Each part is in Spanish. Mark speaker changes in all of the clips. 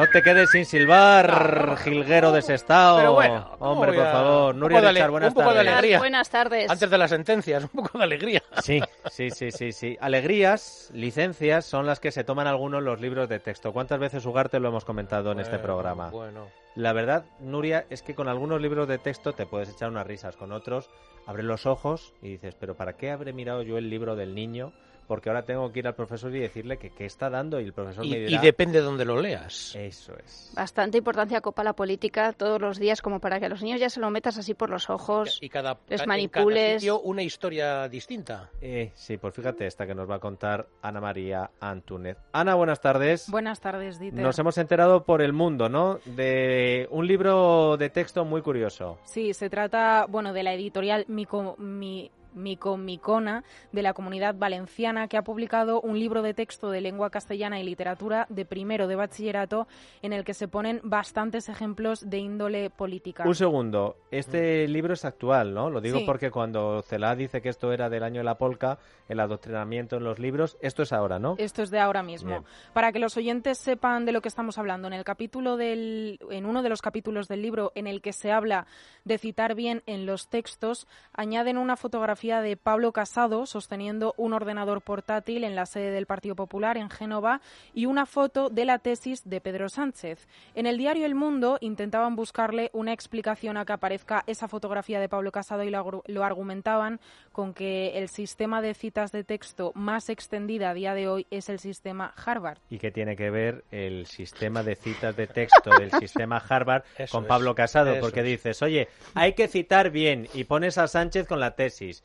Speaker 1: No te quedes sin silbar, de Sestao.
Speaker 2: Pero bueno, ¿cómo
Speaker 1: hombre, por
Speaker 2: a-
Speaker 1: favor. Nuria
Speaker 2: de
Speaker 1: Richard, buenas
Speaker 2: un poco de
Speaker 1: tardes.
Speaker 2: alegría.
Speaker 3: Buenas tardes.
Speaker 2: Antes de las sentencias, un poco de alegría.
Speaker 1: Sí, sí, sí, sí, sí. Alegrías, licencias son las que se toman algunos los libros de texto. ¿Cuántas veces Ugarte lo hemos comentado en este programa?
Speaker 2: Bueno.
Speaker 1: La verdad, Nuria, es que con algunos libros de texto te puedes echar unas risas, con otros abres los ojos y dices, pero ¿para qué habré mirado yo el libro del niño? Porque ahora tengo que ir al profesor y decirle que qué está dando y el profesor
Speaker 2: Y,
Speaker 1: me
Speaker 2: y depende de dónde lo leas.
Speaker 1: Eso es.
Speaker 3: Bastante importancia copa la política todos los días como para que a los niños ya se lo metas así por los ojos.
Speaker 2: Y cada,
Speaker 3: les
Speaker 2: ca- en
Speaker 3: manipules.
Speaker 2: cada sitio una historia distinta.
Speaker 1: Eh, sí, pues fíjate esta que nos va a contar Ana María Antúnez. Ana, buenas tardes.
Speaker 4: Buenas tardes, Dieter.
Speaker 1: Nos hemos enterado por el mundo, ¿no? De un libro de texto muy curioso.
Speaker 4: Sí, se trata, bueno, de la editorial Mico, Mi- Micomicona de la Comunidad Valenciana que ha publicado un libro de texto de lengua castellana y literatura de primero de bachillerato en el que se ponen bastantes ejemplos de índole política.
Speaker 1: Un segundo, este libro es actual, ¿no? Lo digo
Speaker 4: Sí.
Speaker 1: porque cuando Celá dice que esto era del año de la polca, el adoctrinamiento en los libros, esto es ahora, ¿no?
Speaker 4: Esto es de ahora mismo.
Speaker 1: Bien.
Speaker 4: Para que los oyentes sepan de lo que estamos hablando, en el capítulo del, en uno de los capítulos del libro en el que se habla de citar bien en los textos, añaden una fotografía de Pablo Casado sosteniendo un ordenador portátil en la sede del Partido Popular en Génova y una foto de la tesis de Pedro Sánchez. En el diario El Mundo intentaban buscarle una explicación a que aparezca esa fotografía de Pablo Casado y lo, lo argumentaban con que el sistema de citas de texto más extendida a día de hoy es el sistema Harvard.
Speaker 1: ¿Y qué tiene que ver el sistema de citas de texto del sistema Harvard
Speaker 2: Eso
Speaker 1: con
Speaker 2: es,
Speaker 1: Pablo Casado? Porque
Speaker 2: es.
Speaker 1: dices, oye, hay que citar bien y pones a Sánchez con la tesis.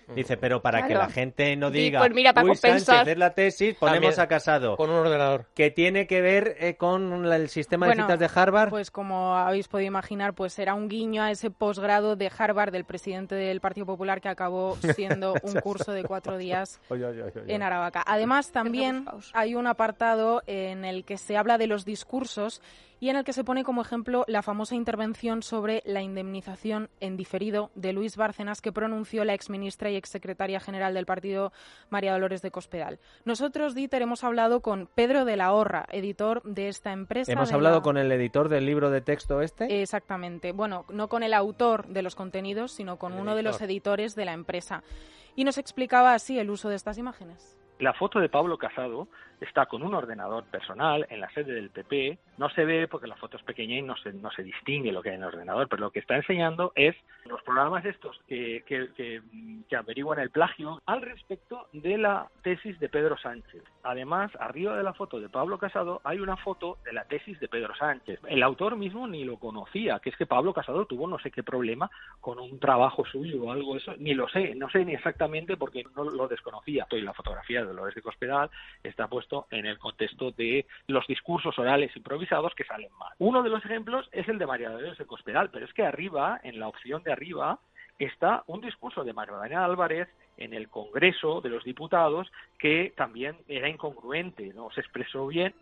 Speaker 1: Dice, pero para que
Speaker 3: Claro.
Speaker 1: la gente no
Speaker 3: Di,
Speaker 1: diga,
Speaker 3: pues mira, para
Speaker 1: uy,
Speaker 3: compensar".
Speaker 1: Sánchez es la tesis, ponemos
Speaker 2: También
Speaker 1: a Casado.
Speaker 2: Con un ordenador.
Speaker 1: ¿Qué tiene que ver eh, con el sistema
Speaker 4: Bueno,
Speaker 1: de citas de Harvard?
Speaker 4: Pues como habéis podido imaginar, pues era un guiño a ese posgrado de Harvard del presidente del Partido Popular que acabó siendo un curso de cuatro días
Speaker 1: Oye, oye, oye, oye.
Speaker 4: en Aravaca. Además, también hay un apartado en el que se habla de los discursos y en el que se pone como ejemplo la famosa intervención sobre la indemnización en diferido de Luis Bárcenas que pronunció la exministra y exsecretaria general del partido María Dolores de Cospedal. Nosotros, Dieter, hemos hablado con Pedro de la Horra, editor de esta empresa.
Speaker 1: Hemos hablado
Speaker 4: la-
Speaker 1: con el editor del libro de texto este.
Speaker 4: Exactamente. Bueno, no con el autor de los contenidos, sino con
Speaker 2: El
Speaker 4: uno de los
Speaker 2: editor.
Speaker 4: editores de la empresa. Y nos explicaba así el uso de estas imágenes.
Speaker 5: La foto de Pablo Casado está con un ordenador personal en la sede del PP. No se ve porque la foto es pequeña y no se, no se distingue lo que hay en el ordenador, pero lo que está enseñando es los programas estos que, que, que, que averiguan el plagio al respecto de la tesis de Pedro Sánchez. Además, arriba de la foto de Pablo Casado hay una foto de la tesis de Pedro Sánchez. El autor mismo ni lo conocía, que es que Pablo Casado tuvo no sé qué problema con un trabajo suyo o algo de eso, ni lo sé, no sé ni exactamente porque no lo desconocía. Y la fotografía de Dolores de Cospedal está puesto en el contexto de los discursos orales improvisados que salen mal. Uno de los ejemplos es el de María Dolores de Cospedal, pero es que arriba, en la opción de arriba, está un discurso de Magdalena Álvarez en el Congreso de los Diputados que también era incongruente, no se expresó bien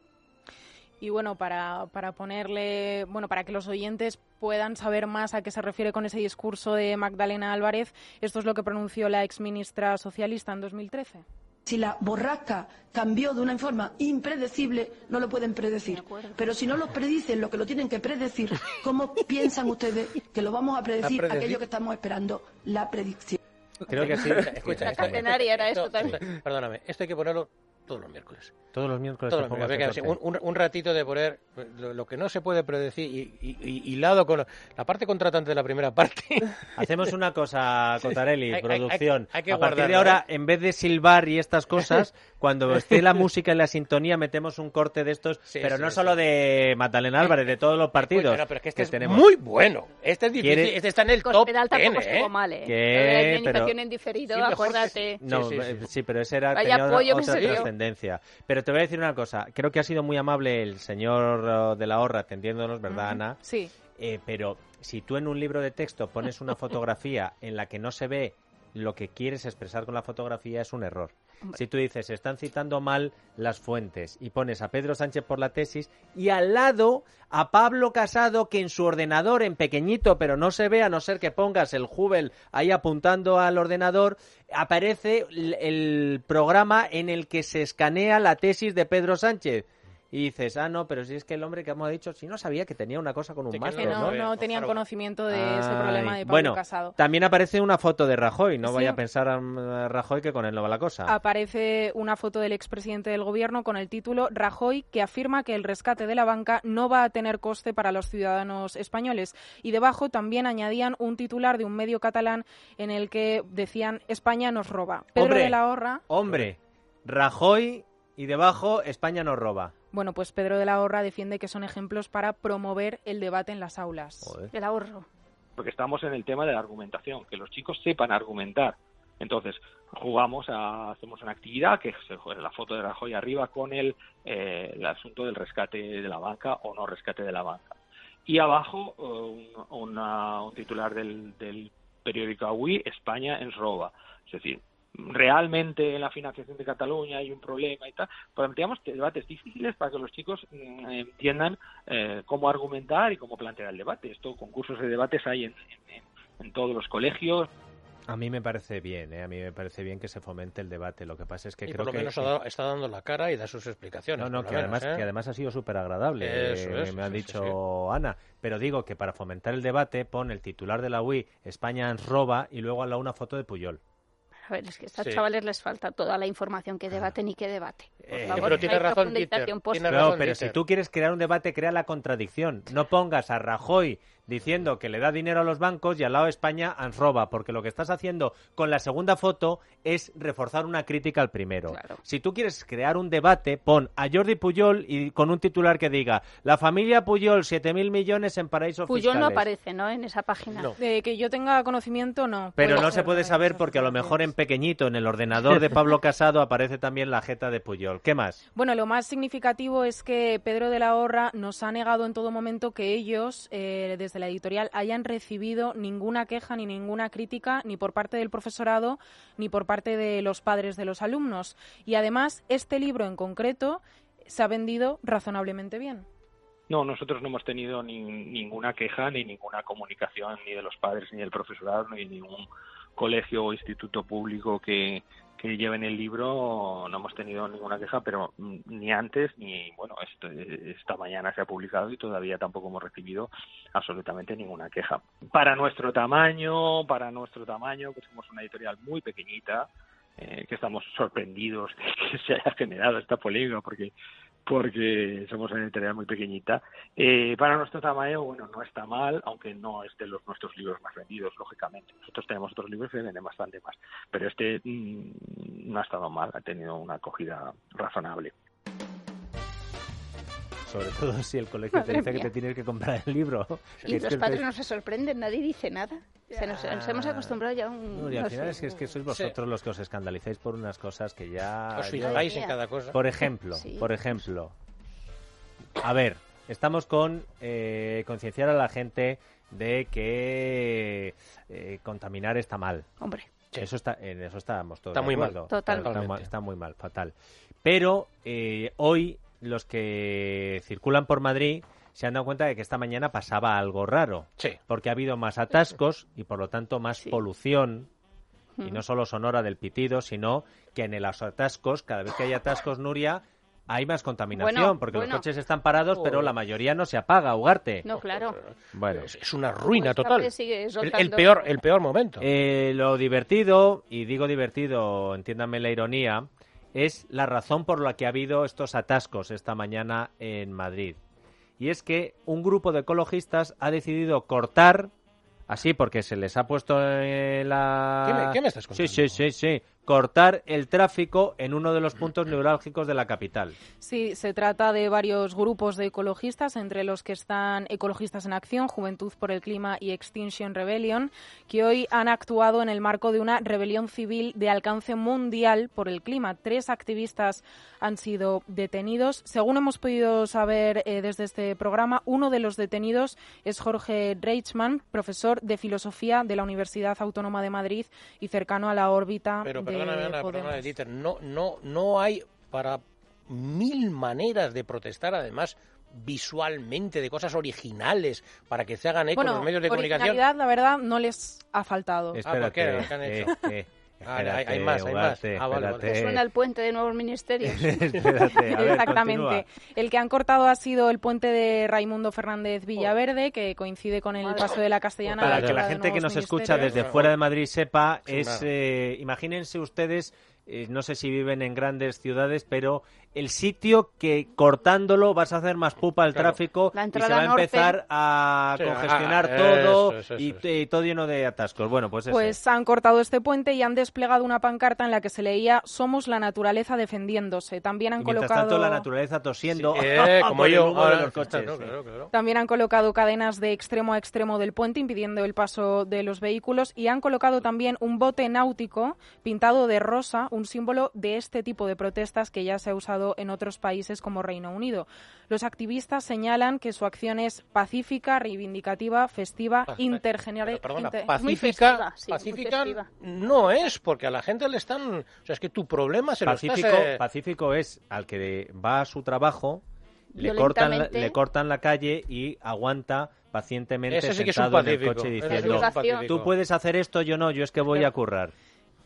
Speaker 4: Y bueno, para, para ponerle, bueno, para que los oyentes puedan saber más a qué se refiere con ese discurso de Magdalena Álvarez, esto es lo que pronunció la exministra socialista en 2013.
Speaker 6: Si la borrasca cambió de una forma impredecible, no lo pueden predecir. Pero si no lo predicen lo que lo tienen que predecir, ¿cómo piensan ustedes que lo vamos a predecir,
Speaker 2: predecir.
Speaker 6: aquello que estamos esperando, la predicción?
Speaker 1: Creo que sí.
Speaker 2: Escucha,
Speaker 3: catenaria era esto
Speaker 2: esto-
Speaker 3: también.
Speaker 2: Perdóname, esto hay que ponerlo todos los miércoles.
Speaker 1: Todos los miércoles
Speaker 2: Todos los miércoles. sí, un, un- un ratito de poner lo, lo que no se puede predecir y, y- y- hilado con la parte contratante de la primera parte.
Speaker 1: Hacemos una cosa, Cotarelli,
Speaker 2: Hay- hay-
Speaker 1: producción.
Speaker 2: hay que
Speaker 1: a partir de ahora, en vez de silbar y estas cosas, cuando esté la música y la sintonía, metemos un corte de estos,
Speaker 2: Sí,
Speaker 1: pero
Speaker 2: sí,
Speaker 1: no
Speaker 2: sí.
Speaker 1: solo de Magdalena Álvarez, de todos los partidos
Speaker 2: Bueno, pero es que este es
Speaker 1: tenemos.
Speaker 2: muy bueno. Este es difícil.
Speaker 1: ¿Quiere-
Speaker 2: Este está en el top
Speaker 3: Cospedal
Speaker 2: 10,
Speaker 3: tampoco
Speaker 2: ¿eh?
Speaker 3: estuvo mal, ¿eh?
Speaker 1: ¿Qué? Pero-
Speaker 3: en diferido,
Speaker 2: Sí, que-
Speaker 3: acuérdate.
Speaker 1: No,
Speaker 2: Sí, sí,
Speaker 1: eh,
Speaker 2: sí.
Speaker 1: sí, pero ese era
Speaker 3: Vaya pollo que se dio.
Speaker 1: trascendencia. Pero te voy a decir una cosa, creo que ha sido muy amable el señor eh, de la Horra atendiéndonos, ¿verdad, Ana?
Speaker 4: Sí,
Speaker 1: Eh, pero si tú en un libro de texto pones una fotografía en la que no se ve lo que quieres expresar con la fotografía es un error. Si tú dices, están citando mal las fuentes y pones a Pedro Sánchez por la tesis y al lado a Pablo Casado que en su ordenador en pequeñito pero no se ve a no ser que pongas el Jubel ahí apuntando al ordenador, aparece el programa en el que se escanea la tesis de Pedro Sánchez. Y dices, ah, no, pero si es que el hombre que hemos dicho, si no sabía que tenía una cosa con un
Speaker 2: Sí, que
Speaker 1: máster,
Speaker 4: Que
Speaker 2: no,
Speaker 4: tenían conocimiento de ese problema de Pablo
Speaker 1: bueno,
Speaker 4: Casado.
Speaker 1: también aparece una foto de Rajoy, no
Speaker 4: Sí.
Speaker 1: vaya a pensar a Rajoy que con él no va la cosa.
Speaker 4: Aparece una foto del expresidente del gobierno con el título Rajoy, que afirma que el rescate de la banca no va a tener coste para los ciudadanos españoles. Y debajo también añadían un titular de un medio catalán en el que decían España nos roba. Pedro
Speaker 1: Hombre.
Speaker 4: de la Horra,
Speaker 1: Hombre, Rajoy y debajo España nos roba.
Speaker 4: Bueno, pues Pedro de la Horra defiende que son ejemplos para promover el debate en las aulas.
Speaker 1: Joder.
Speaker 3: El ahorro.
Speaker 5: porque estamos en el tema de la argumentación, que los chicos sepan argumentar. Entonces, jugamos, a, hacemos una actividad que es la foto de Rajoy arriba con el, eh, el asunto del rescate de la banca o no rescate de la banca. Y abajo eh, un, una- un titular del, del periódico Avui, España en roba. Es decir, realmente en la financiación de Cataluña hay un problema y tal. Planteamos debates difíciles para que los chicos mm, entiendan eh, cómo argumentar y cómo plantear el debate. Esto, concursos de debates hay en, en- en- en todos los colegios.
Speaker 1: A mí me parece bien, ¿eh? a mí me parece bien que se fomente el debate. Lo que pasa es que
Speaker 2: Y
Speaker 1: creo
Speaker 2: por lo
Speaker 1: que...
Speaker 2: menos ha dado- está dando la cara y da sus explicaciones.
Speaker 1: No, no,
Speaker 2: por lo
Speaker 1: que
Speaker 2: menos,
Speaker 1: además,
Speaker 2: ¿eh?
Speaker 1: que además ha sido súper agradable,
Speaker 2: es,
Speaker 1: me ha
Speaker 2: sí, sí,
Speaker 1: dicho Ana. Pero digo que para fomentar el debate pone el titular de la UI, España ens roba, y luego al lado una foto de Puyol.
Speaker 3: A ver, es que a estos
Speaker 2: Sí.
Speaker 3: chavales les falta toda la información que debaten y que debate. Por
Speaker 1: Eh,
Speaker 3: favor,
Speaker 1: pero
Speaker 3: no
Speaker 2: tiene razón,
Speaker 3: post-
Speaker 2: tiene
Speaker 1: No,
Speaker 2: razón,
Speaker 1: pero
Speaker 2: Dieter.
Speaker 1: si tú quieres crear un debate, crea la contradicción. No pongas a Rajoy diciendo que le da dinero a los bancos y al lado España ens roba, porque lo que estás haciendo con la segunda foto es reforzar una crítica al primero.
Speaker 3: Claro.
Speaker 1: Si tú quieres crear un debate, pon a Jordi Puyol y con un titular que diga la familia Puyol, 7.000 millones en paraísos
Speaker 3: Puyol no aparece, ¿no? En esa página.
Speaker 2: No.
Speaker 4: De que yo tenga conocimiento, no.
Speaker 1: Pero no se puede saber porque a lo mejor en pequeñito, en el ordenador de Pablo Casado, aparece también la jeta de Puyol. ¿Qué más?
Speaker 4: Bueno, lo más significativo es que Pedro de la Horra nos ha negado en todo momento que ellos, eh, desde la editorial, hayan recibido ninguna queja ni ninguna crítica ni por parte del profesorado ni por parte de los padres de los alumnos. Y además, este libro en concreto se ha vendido razonablemente bien.
Speaker 5: No, nosotros no hemos tenido ni- ninguna queja ni ninguna comunicación ni de los padres ni del profesorado ni de ningún colegio o instituto público que, que lleven el libro. No hemos tenido ninguna queja, pero mm, ni antes ni, bueno, este- esta mañana se ha publicado y todavía tampoco hemos recibido absolutamente ninguna queja. Para nuestro tamaño, para nuestro tamaño, que somos una editorial muy pequeñita, eh, que estamos sorprendidos de que se haya generado esta polémica porque porque somos una editorial muy pequeñita. Eh, para nuestro tamaño, bueno, no está mal, aunque no es de los nuestros libros más vendidos, lógicamente. Nosotros tenemos otros libros que venden bastante más, pero este mm, no ha estado mal, ha tenido una acogida razonable.
Speaker 1: Sobre todo si el colegio te dice que te tienes que comprar el libro.
Speaker 3: Y los padres no se sorprenden, nadie dice nada. Se nos, nos hemos acostumbrado ya a un...
Speaker 1: No, y al
Speaker 3: no
Speaker 1: final
Speaker 3: sé.
Speaker 1: es que, es que sois vosotros los que os escandalizáis por unas cosas que ya...
Speaker 2: Os fijáis en cada cosa.
Speaker 1: Por ejemplo,
Speaker 3: Sí.
Speaker 1: por ejemplo. A ver, estamos con eh, concienciar a la gente de que eh, contaminar está mal.
Speaker 3: Hombre,
Speaker 1: Eso está, en eso estamos todos
Speaker 2: Está muy mal.
Speaker 3: Totalmente.
Speaker 1: Está, está muy mal, fatal. Pero eh, hoy los que circulan por Madrid se han dado cuenta de que esta mañana pasaba algo raro.
Speaker 2: Sí.
Speaker 1: Porque ha habido más atascos y por lo tanto más
Speaker 3: Sí.
Speaker 1: polución. Y no solo sonora del pitido, sino que en los atascos, cada vez que hay atascos, Nuria, hay más contaminación.
Speaker 3: Bueno,
Speaker 1: porque
Speaker 3: bueno.
Speaker 1: los coches están parados, pero la mayoría no se apaga, Ugarte.
Speaker 3: no, claro.
Speaker 1: Bueno.
Speaker 2: Es, es una ruina
Speaker 3: Como
Speaker 2: total. El, el peor, el peor momento.
Speaker 1: Eh, lo divertido, y digo divertido, entiéndanme la ironía, es la razón por la que ha habido estos atascos esta mañana en Madrid. Y es que un grupo de ecologistas ha decidido cortar, así porque se les ha puesto en la...
Speaker 2: ¿Qué me- qué me estás
Speaker 1: Sí,
Speaker 2: contando?
Speaker 1: sí, sí, sí. Cortar el tráfico en uno de los puntos neurálgicos de la capital.
Speaker 4: Sí, se trata de varios grupos de ecologistas, entre los que están Ecologistas en Acción, Juventud por el Clima y Extinction Rebellion, que hoy han actuado en el marco de una rebelión civil de alcance mundial por el clima. Tres activistas han sido detenidos. Según hemos podido saber eh, desde este programa, uno de los detenidos es Jorge Reichmann, profesor de Filosofía de la Universidad Autónoma de Madrid y cercano a la órbita
Speaker 2: Pero
Speaker 4: de
Speaker 2: perdóname, Ana, perdóname, Dieter, no, no, no hay para mil maneras de protestar, además visualmente, de cosas originales, para que se hagan eco
Speaker 4: Bueno,
Speaker 2: los medios de comunicación.
Speaker 4: la verdad, no les ha faltado.
Speaker 1: Espérate,
Speaker 2: ¿por qué? ¿Qué han
Speaker 1: eh,
Speaker 2: hecho?
Speaker 1: eh,
Speaker 2: Ah, hay,
Speaker 1: Espérate,
Speaker 2: hay más, hay más. Ah, vale, vale.
Speaker 1: espérate.
Speaker 3: Suena el puente de nuevos ministerios.
Speaker 1: Espérate, a ver,
Speaker 4: Exactamente.
Speaker 1: continúa.
Speaker 4: El que han cortado ha sido el puente de Raimundo Fernández Villaverde, que coincide con el paso de la Castellana.
Speaker 1: Para
Speaker 4: la
Speaker 1: que la gente que nos escucha desde fuera de Madrid sepa, es, eh, imagínense ustedes, eh, no sé si viven en grandes ciudades, pero el sitio que cortándolo vas a hacer más pupa al
Speaker 2: Claro.
Speaker 1: tráfico y se va a
Speaker 3: norte.
Speaker 1: empezar a
Speaker 2: Sí,
Speaker 1: congestionar
Speaker 2: ah,
Speaker 1: todo
Speaker 2: eso, eso,
Speaker 1: y,
Speaker 2: eso.
Speaker 1: y todo lleno de atascos. Bueno, pues eso.
Speaker 4: Pues han cortado este puente y han desplegado una pancarta en la que se leía Somos la naturaleza defendiéndose. También han
Speaker 1: Y mientras
Speaker 4: colocado
Speaker 1: tanto la naturaleza tosiendo
Speaker 2: Sí, eh, como yo
Speaker 1: de
Speaker 2: ahora.
Speaker 1: los coches.
Speaker 2: Claro,
Speaker 1: sí.
Speaker 2: claro, claro.
Speaker 4: También han colocado cadenas de extremo a extremo del puente impidiendo el paso de los vehículos y han colocado también un bote náutico pintado de rosa, un símbolo de este tipo de protestas que ya se ha usado en otros países como Reino Unido. Los activistas señalan que su acción es pacífica, reivindicativa, festiva, intergeneracional.
Speaker 2: Pero, perdona,
Speaker 4: inter-
Speaker 3: muy
Speaker 2: pacífica,
Speaker 3: festiva, sí, muy
Speaker 2: pacífica
Speaker 3: festiva.
Speaker 2: no es, porque a la gente le están... O sea, es que tu problema se lo
Speaker 1: Pacífico,
Speaker 2: estás... eh,
Speaker 1: pacífico es al que va a su trabajo, le cortan, le cortan la calle y aguanta pacientemente
Speaker 2: Ese sí que es un
Speaker 1: sentado en el coche diciendo tú puedes hacer esto, yo no, yo es que voy a currar.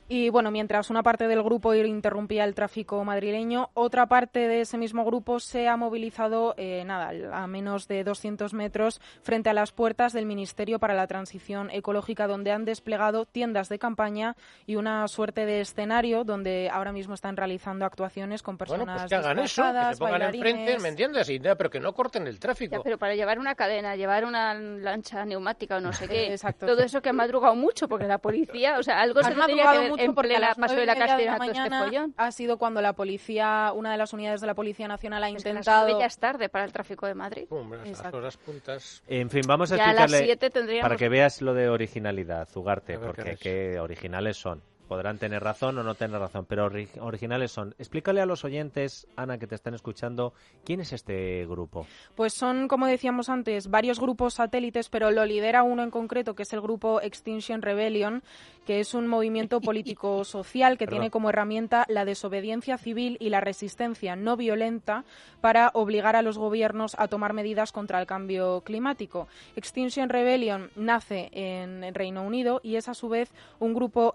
Speaker 4: Y bueno, mientras una parte del grupo interrumpía el tráfico madrileño, otra parte de ese mismo grupo se ha movilizado, eh, nada, a menos de 200 metros frente a las puertas del Ministerio para la Transición Ecológica, donde han desplegado tiendas de campaña y una suerte de escenario donde ahora mismo están realizando actuaciones con personas
Speaker 2: Bueno, pues que hagan eso, que se pongan enfrente. ¿me entiendes? Y, pero que no corten el tráfico.
Speaker 3: Ya, pero para llevar una cadena, llevar una lancha neumática o no sé qué,
Speaker 4: Exacto,
Speaker 3: todo eso que ha madrugado mucho, porque la policía, o sea, algo se que
Speaker 4: madrugado
Speaker 3: ver
Speaker 4: mucho
Speaker 3: en
Speaker 4: porque a las
Speaker 3: paso
Speaker 4: nueve
Speaker 3: de
Speaker 4: y
Speaker 3: la
Speaker 4: de la
Speaker 3: este
Speaker 4: mañana
Speaker 3: follón.
Speaker 4: ha sido cuando la policía, una de las unidades de la Policía Nacional ha
Speaker 3: Es que a las
Speaker 4: intentado...
Speaker 3: ya es tarde para el tráfico de Madrid.
Speaker 2: Hombre, las
Speaker 4: Exacto.
Speaker 2: horas puntas...
Speaker 1: En fin, vamos a
Speaker 3: Ya a las
Speaker 1: explicarle
Speaker 3: siete tendríamos-
Speaker 1: para que veas lo de originalidad, Ugarte,
Speaker 2: A ver,
Speaker 1: porque
Speaker 2: ¿qué
Speaker 1: qué originales son. Podrán tener razón o no tener razón, pero ori- originales son. Explícale a los oyentes, Ana, que te están escuchando, ¿quién es este grupo?
Speaker 4: Pues son, como decíamos antes, varios grupos satélites, pero lo lidera uno en concreto, que es el grupo Extinction Rebellion, que es un movimiento político-social que
Speaker 1: Perdón.
Speaker 4: tiene como herramienta la desobediencia civil y la resistencia no violenta para obligar a los gobiernos a tomar medidas contra el cambio climático. Extinction Rebellion nace en Reino Unido y es a su vez un grupo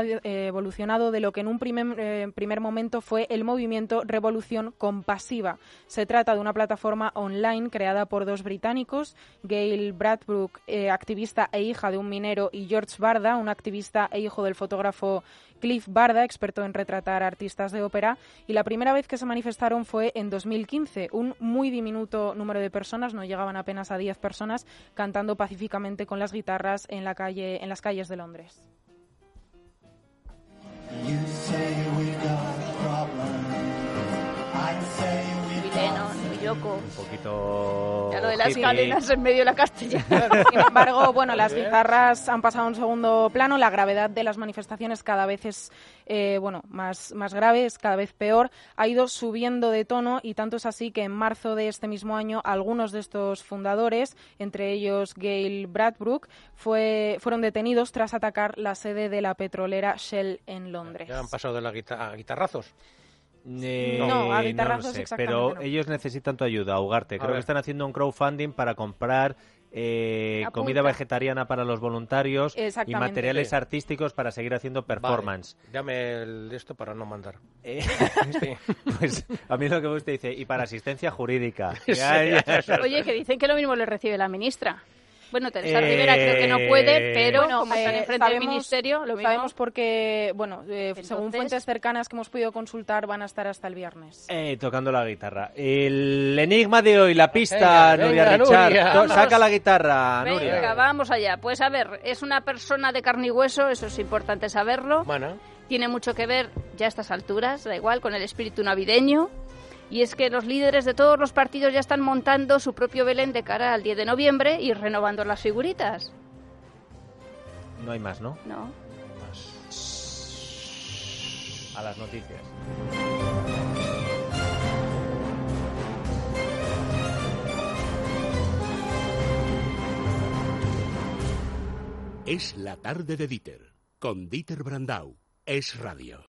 Speaker 4: evolucionado, de lo que en un primer, eh, primer momento fue el movimiento Revolución Compasiva. Se trata de una plataforma online creada por dos británicos, Gail Bradbrook, eh, activista e hija de un minero, y George Barda, un activista e hijo del fotógrafo Cliff Barda, experto en retratar artistas de ópera, y la primera vez que se manifestaron fue en 2015. Un muy diminuto número de personas, no llegaban apenas a 10 personas, cantando pacíficamente con las guitarras en, la calle, en las calles de Londres.
Speaker 3: Yoko.
Speaker 1: Un poquito...
Speaker 3: Ya lo de las
Speaker 1: hippie.
Speaker 3: cadenas en medio de la castellana.
Speaker 4: Sin embargo, bueno, las guitarras han pasado a un segundo plano. La gravedad de las manifestaciones cada vez es eh, bueno más, más grave, es cada vez peor. Ha ido subiendo de tono y tanto es así que en marzo de este mismo año algunos de estos fundadores, entre ellos Gail Bradbrook, fue, fueron detenidos tras atacar la sede de la petrolera Shell en Londres.
Speaker 2: Ya han pasado de la guita- a guitarrazos.
Speaker 1: Eh,
Speaker 4: No, a
Speaker 1: lo
Speaker 4: guitarrazos
Speaker 1: sé,
Speaker 4: exactamente
Speaker 1: pero
Speaker 4: no.
Speaker 1: ellos necesitan tu ayuda, Ugarte.
Speaker 2: A
Speaker 1: Creo
Speaker 2: ver.
Speaker 1: que están haciendo un crowdfunding para comprar eh, comida vegetariana para los voluntarios y materiales
Speaker 2: Sí.
Speaker 1: artísticos para seguir haciendo performance.
Speaker 2: Vale, el de esto para no mandar.
Speaker 1: Eh,
Speaker 2: Sí.
Speaker 1: pues a mí lo que me gusta dice, y para asistencia jurídica.
Speaker 2: Sí,
Speaker 1: Ya, ya.
Speaker 3: Oye, que dicen que lo mismo le recibe la ministra. Bueno, Teresa
Speaker 1: Eh,
Speaker 3: Rivera creo que no puede, pero
Speaker 4: Bueno,
Speaker 3: como están
Speaker 4: eh,
Speaker 3: enfrente del
Speaker 4: sabemos-
Speaker 3: ministerio, lo mismo.
Speaker 4: Sabemos porque, bueno, eh, según
Speaker 3: Entonces-
Speaker 4: fuentes cercanas que hemos podido consultar, van a estar hasta el viernes.
Speaker 1: Eh, tocando la guitarra. El enigma de hoy, la pista,
Speaker 2: Venga,
Speaker 1: Nuria
Speaker 2: venga,
Speaker 1: Richard.
Speaker 2: Nuria.
Speaker 1: Saca la guitarra,
Speaker 3: Venga,
Speaker 1: Nuria.
Speaker 3: vamos allá. Pues a ver, es una persona de carne y hueso, eso es importante saberlo.
Speaker 2: Bueno,
Speaker 3: Tiene mucho que ver, ya a estas alturas, da igual, con el espíritu navideño. Y es que los líderes de todos los partidos ya están montando su propio Belén de cara al 10 de noviembre y renovando las figuritas.
Speaker 1: No hay más, ¿no?
Speaker 3: ¿No?
Speaker 1: A las noticias.
Speaker 7: Es la tarde de Dieter, con Dieter Brandau. Es radio.